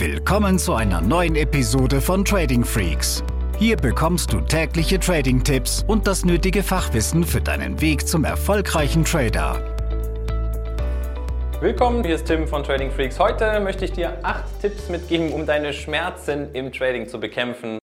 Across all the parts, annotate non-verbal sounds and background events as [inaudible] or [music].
Willkommen zu einer neuen Episode von Trading Freaks. Hier bekommst du tägliche Trading-Tipps und das nötige Fachwissen für deinen Weg zum erfolgreichen Trader. Willkommen, hier ist Tim von Trading Freaks. Heute möchte ich dir acht Tipps mitgeben, um deine Schmerzen im Trading zu bekämpfen.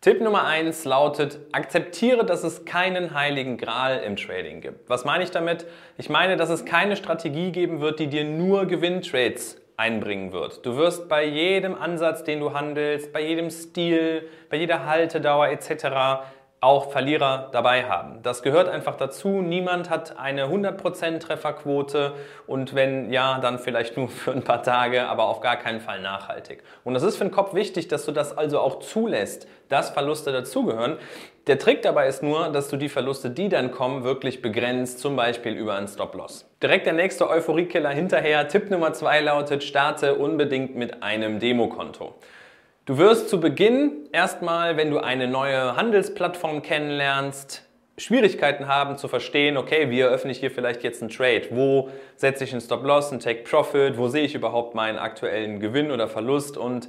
Tipp Nummer eins lautet, akzeptiere, dass es keinen heiligen Gral im Trading gibt. Was meine ich damit? Ich meine, dass es keine Strategie geben wird, die dir nur Gewinntrades einbringen wird. Du wirst bei jedem Ansatz, den du handelst, bei jedem Stil, bei jeder Haltedauer etc. auch Verlierer dabei haben. Das gehört einfach dazu. Niemand hat eine 100% Trefferquote und wenn ja, dann vielleicht nur [laughs] für ein paar Tage, aber auf gar keinen Fall nachhaltig. Und das ist für den Kopf wichtig, dass du das also auch zulässt, dass Verluste dazugehören. Der Trick dabei ist nur, dass du die Verluste, die dann kommen, wirklich begrenzt, zum Beispiel über einen Stop-Loss. Direkt der nächste Euphoriekiller hinterher. Tipp Nummer zwei lautet, starte unbedingt mit einem Demokonto. Du wirst zu Beginn erstmal, wenn du eine neue Handelsplattform kennenlernst, Schwierigkeiten haben zu verstehen, okay, wie eröffne ich hier vielleicht jetzt einen Trade? Wo setze ich einen Stop-Loss, einen Take-Profit? Wo sehe ich überhaupt meinen aktuellen Gewinn oder Verlust? Und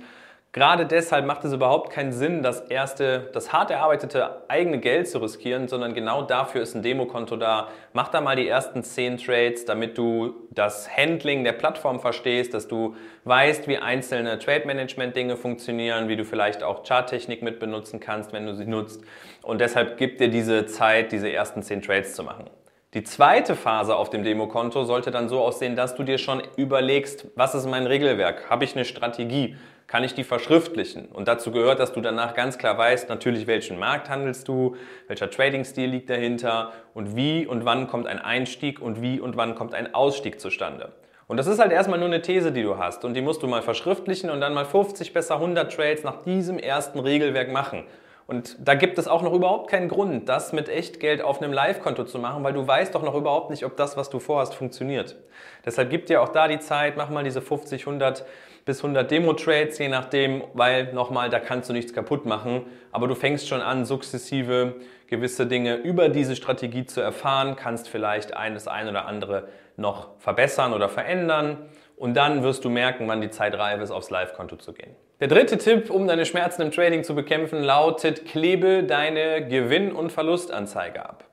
Gerade deshalb macht es überhaupt keinen Sinn, das erste, das hart erarbeitete eigene Geld zu riskieren, sondern genau dafür ist ein Demokonto da. Mach da mal die ersten 10 Trades, damit du das Handling der Plattform verstehst, dass du weißt, wie einzelne Trade Management Dinge funktionieren, wie du vielleicht auch Charttechnik mit benutzen kannst, wenn du sie nutzt. Und deshalb gibt dir diese Zeit, diese ersten 10 Trades zu machen. Die zweite Phase auf dem Demokonto sollte dann so aussehen, dass du dir schon überlegst, was ist mein Regelwerk? Habe ich eine Strategie? kann ich die verschriftlichen. Und dazu gehört, dass du danach ganz klar weißt, natürlich welchen Markt handelst du, welcher Trading-Stil liegt dahinter und wie und wann kommt ein Einstieg und wie und wann kommt ein Ausstieg zustande. Und das ist halt erstmal nur eine These, die du hast und die musst du mal verschriftlichen und dann mal 50, besser 100 Trades nach diesem ersten Regelwerk machen. Und da gibt es auch noch überhaupt keinen Grund, das mit Echtgeld auf einem Live-Konto zu machen, weil du weißt doch noch überhaupt nicht, ob das, was du vorhast, funktioniert. Deshalb gib dir auch da die Zeit, mach mal diese 50, 100 bis 100 Demo-Trades, je nachdem, weil nochmal, da kannst du nichts kaputt machen. Aber du fängst schon an, sukzessive gewisse Dinge über diese Strategie zu erfahren, kannst vielleicht ein, das ein oder andere noch verbessern oder verändern. Und dann wirst du merken, wann die Zeit reif ist, aufs Live-Konto zu gehen. Der dritte Tipp, um deine Schmerzen im Trading zu bekämpfen, lautet, klebe deine Gewinn- und Verlustanzeige ab.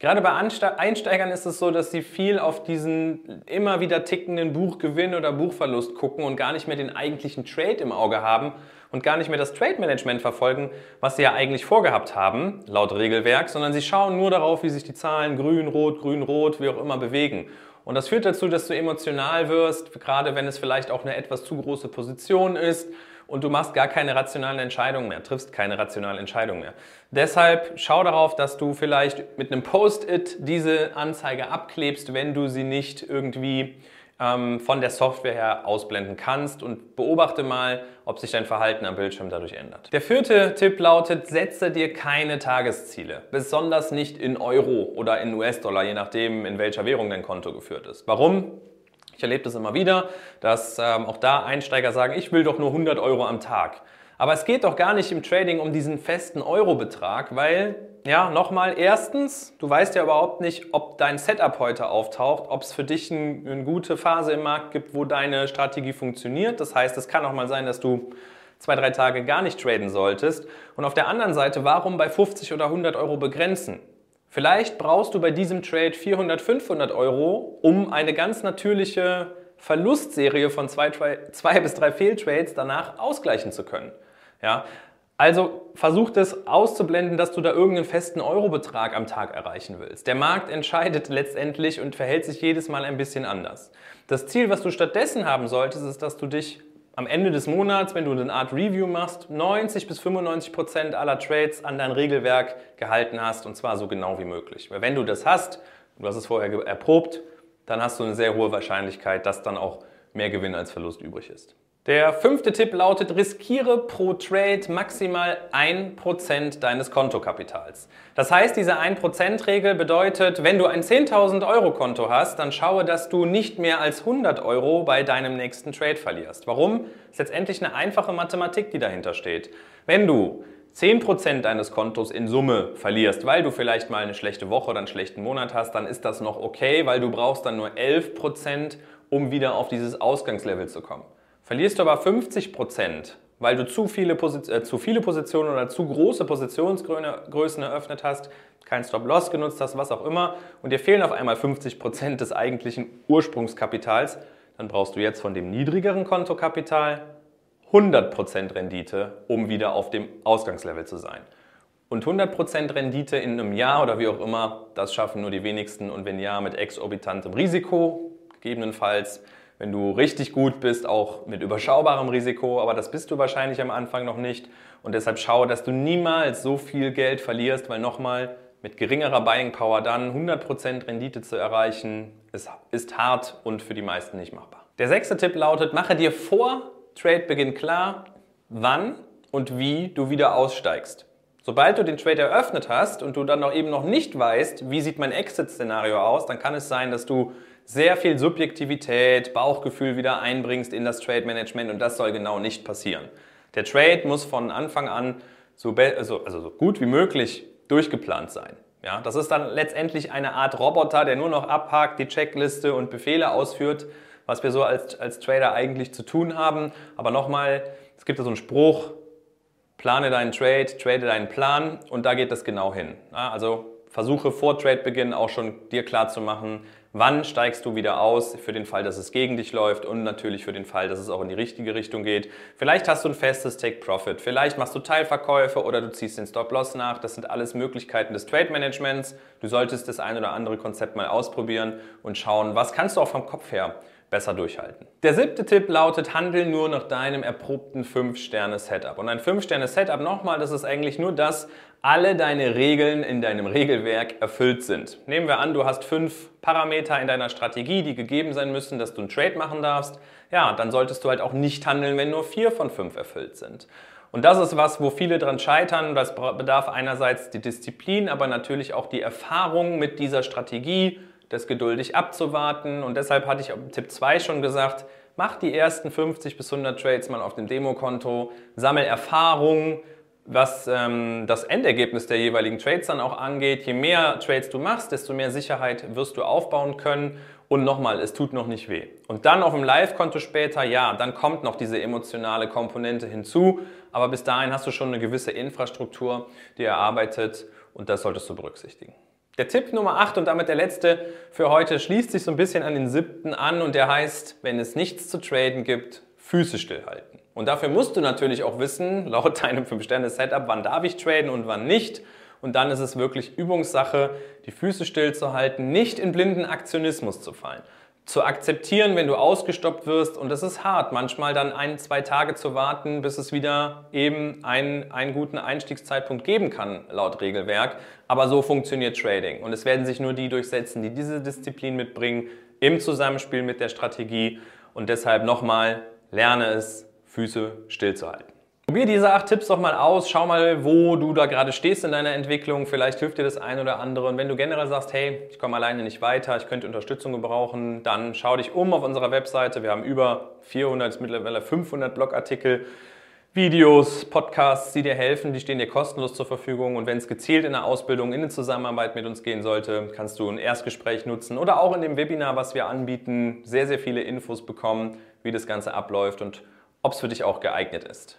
Gerade bei Einsteigern ist es so, dass sie viel auf diesen immer wieder tickenden Buchgewinn oder Buchverlust gucken und gar nicht mehr den eigentlichen Trade im Auge haben und gar nicht mehr das Trade Management verfolgen, was sie ja eigentlich vorgehabt haben, laut Regelwerk, sondern sie schauen nur darauf, wie sich die Zahlen grün, rot, grün, rot, wie auch immer bewegen. Und das führt dazu, dass du emotional wirst, gerade wenn es vielleicht auch eine etwas zu große Position ist und du machst gar keine rationalen Entscheidungen mehr, triffst keine rationalen Entscheidungen mehr. Deshalb schau darauf, dass du vielleicht mit einem Post-it diese Anzeige abklebst, wenn du sie nicht irgendwie ähm, von der Software her ausblenden kannst und beobachte mal, ob sich dein Verhalten am Bildschirm dadurch ändert. Der vierte Tipp lautet, setze dir keine Tagesziele, besonders nicht in Euro oder in US-Dollar, je nachdem, in welcher Währung dein Konto geführt ist. Warum? Ich erlebe das immer wieder, dass ähm, auch da Einsteiger sagen, ich will doch nur 100 Euro am Tag. Aber es geht doch gar nicht im Trading um diesen festen Eurobetrag, weil, ja, nochmal, erstens, du weißt ja überhaupt nicht, ob dein Setup heute auftaucht, ob es für dich ein, eine gute Phase im Markt gibt, wo deine Strategie funktioniert. Das heißt, es kann auch mal sein, dass du zwei, drei Tage gar nicht traden solltest. Und auf der anderen Seite, warum bei 50 oder 100 Euro begrenzen? Vielleicht brauchst du bei diesem Trade 400, 500 Euro, um eine ganz natürliche Verlustserie von zwei, zwei bis drei Fehltrades danach ausgleichen zu können. Ja? Also versuch das auszublenden, dass du da irgendeinen festen Eurobetrag am Tag erreichen willst. Der Markt entscheidet letztendlich und verhält sich jedes Mal ein bisschen anders. Das Ziel, was du stattdessen haben solltest, ist, dass du dich am Ende des Monats, wenn du eine Art Review machst, 90 bis 95 Prozent aller Trades an dein Regelwerk gehalten hast und zwar so genau wie möglich. Weil wenn du das hast, du hast es vorher erprobt, dann hast du eine sehr hohe Wahrscheinlichkeit, dass dann auch mehr Gewinn als Verlust übrig ist. Der fünfte Tipp lautet, riskiere pro Trade maximal 1% deines Kontokapitals. Das heißt, diese 1%-Regel bedeutet, wenn du ein 10.000 Euro Konto hast, dann schaue, dass du nicht mehr als 100 Euro bei deinem nächsten Trade verlierst. Warum? Das ist letztendlich eine einfache Mathematik, die dahinter steht. Wenn du 10% deines Kontos in Summe verlierst, weil du vielleicht mal eine schlechte Woche oder einen schlechten Monat hast, dann ist das noch okay, weil du brauchst dann nur 11%, um wieder auf dieses Ausgangslevel zu kommen. Verlierst du aber 50 Prozent, weil du zu viele, äh, zu viele Positionen oder zu große Positionsgrößen eröffnet hast, kein Stop-Loss genutzt hast, was auch immer, und dir fehlen auf einmal 50 Prozent des eigentlichen Ursprungskapitals, dann brauchst du jetzt von dem niedrigeren Kontokapital 100% Rendite, um wieder auf dem Ausgangslevel zu sein. Und 100% Rendite in einem Jahr oder wie auch immer, das schaffen nur die wenigsten und wenn ja, mit exorbitantem Risiko, gegebenenfalls, wenn du richtig gut bist, auch mit überschaubarem Risiko, aber das bist du wahrscheinlich am Anfang noch nicht und deshalb schaue, dass du niemals so viel Geld verlierst, weil nochmal mit geringerer Buying Power dann 100% Rendite zu erreichen, ist, ist hart und für die meisten nicht machbar. Der sechste Tipp lautet, mache dir vor Trade-Beginn klar, wann und wie du wieder aussteigst. Sobald du den Trade eröffnet hast und du dann noch eben noch nicht weißt, wie sieht mein Exit-Szenario aus, dann kann es sein, dass du sehr viel Subjektivität, Bauchgefühl wieder einbringst in das Trade-Management und das soll genau nicht passieren. Der Trade muss von Anfang an so, also, also so gut wie möglich durchgeplant sein. Ja, das ist dann letztendlich eine Art Roboter, der nur noch abhakt, die Checkliste und Befehle ausführt, was wir so als, als Trader eigentlich zu tun haben. Aber nochmal, es gibt da so einen Spruch, plane deinen Trade, trade deinen Plan und da geht das genau hin. Also versuche vor Trade-Beginn auch schon dir klar zu machen, wann steigst du wieder aus, für den Fall, dass es gegen dich läuft und natürlich für den Fall, dass es auch in die richtige Richtung geht. Vielleicht hast du ein festes Take-Profit, vielleicht machst du Teilverkäufe oder du ziehst den Stop-Loss nach. Das sind alles Möglichkeiten des Trade-Managements. Du solltest das ein oder andere Konzept mal ausprobieren und schauen, was kannst du auch vom Kopf her besser durchhalten. Der siebte Tipp lautet, handel nur nach deinem erprobten 5-Sterne-Setup. Und ein 5-Sterne-Setup, nochmal, das ist eigentlich nur das, alle deine Regeln in deinem Regelwerk erfüllt sind. Nehmen wir an, du hast fünf Parameter in deiner Strategie, die gegeben sein müssen, dass du einen Trade machen darfst. Ja, dann solltest du halt auch nicht handeln, wenn nur vier von fünf erfüllt sind. Und das ist was, wo viele dran scheitern. Das bedarf einerseits die Disziplin, aber natürlich auch die Erfahrung mit dieser Strategie, das geduldig abzuwarten. Und deshalb hatte ich im Tipp 2 schon gesagt, mach die ersten 50 bis 100 Trades mal auf dem Demokonto, sammel Erfahrung, was ähm, das Endergebnis der jeweiligen Trades dann auch angeht. Je mehr Trades du machst, desto mehr Sicherheit wirst du aufbauen können. Und nochmal, es tut noch nicht weh. Und dann auf dem Live-Konto später, ja, dann kommt noch diese emotionale Komponente hinzu. Aber bis dahin hast du schon eine gewisse Infrastruktur, die erarbeitet und das solltest du berücksichtigen. Der Tipp Nummer 8 und damit der letzte für heute schließt sich so ein bisschen an den siebten an und der heißt, wenn es nichts zu traden gibt, Füße stillhalten. Und dafür musst du natürlich auch wissen, laut [laughs] deinem 5-Sterne-Setup, wann darf ich traden und wann nicht. Und dann ist es wirklich Übungssache, die Füße stillzuhalten, nicht in blinden Aktionismus zu fallen zu akzeptieren, wenn du ausgestoppt wirst. Und es ist hart, manchmal dann ein, zwei Tage zu warten, bis es wieder eben einen, einen guten Einstiegszeitpunkt geben kann, laut Regelwerk. Aber so funktioniert Trading. Und es werden sich nur die durchsetzen, die diese Disziplin mitbringen, im Zusammenspiel mit der Strategie. Und deshalb nochmal, lerne es, Füße stillzuhalten. Probier diese acht Tipps doch mal aus, schau mal, wo du da gerade stehst in deiner Entwicklung. Vielleicht hilft dir das ein oder andere. Und wenn du generell sagst, hey, ich komme alleine nicht weiter, ich könnte Unterstützung gebrauchen, dann schau dich um auf unserer Webseite. Wir haben über 400, mittlerweile 500 Blogartikel, Videos, Podcasts, die dir helfen. Die stehen dir kostenlos zur Verfügung. Und wenn es gezielt in der Ausbildung, in der Zusammenarbeit mit uns gehen sollte, kannst du ein Erstgespräch nutzen oder auch in dem Webinar, was wir anbieten, sehr, sehr viele Infos bekommen, wie das Ganze abläuft und ob es für dich auch geeignet ist.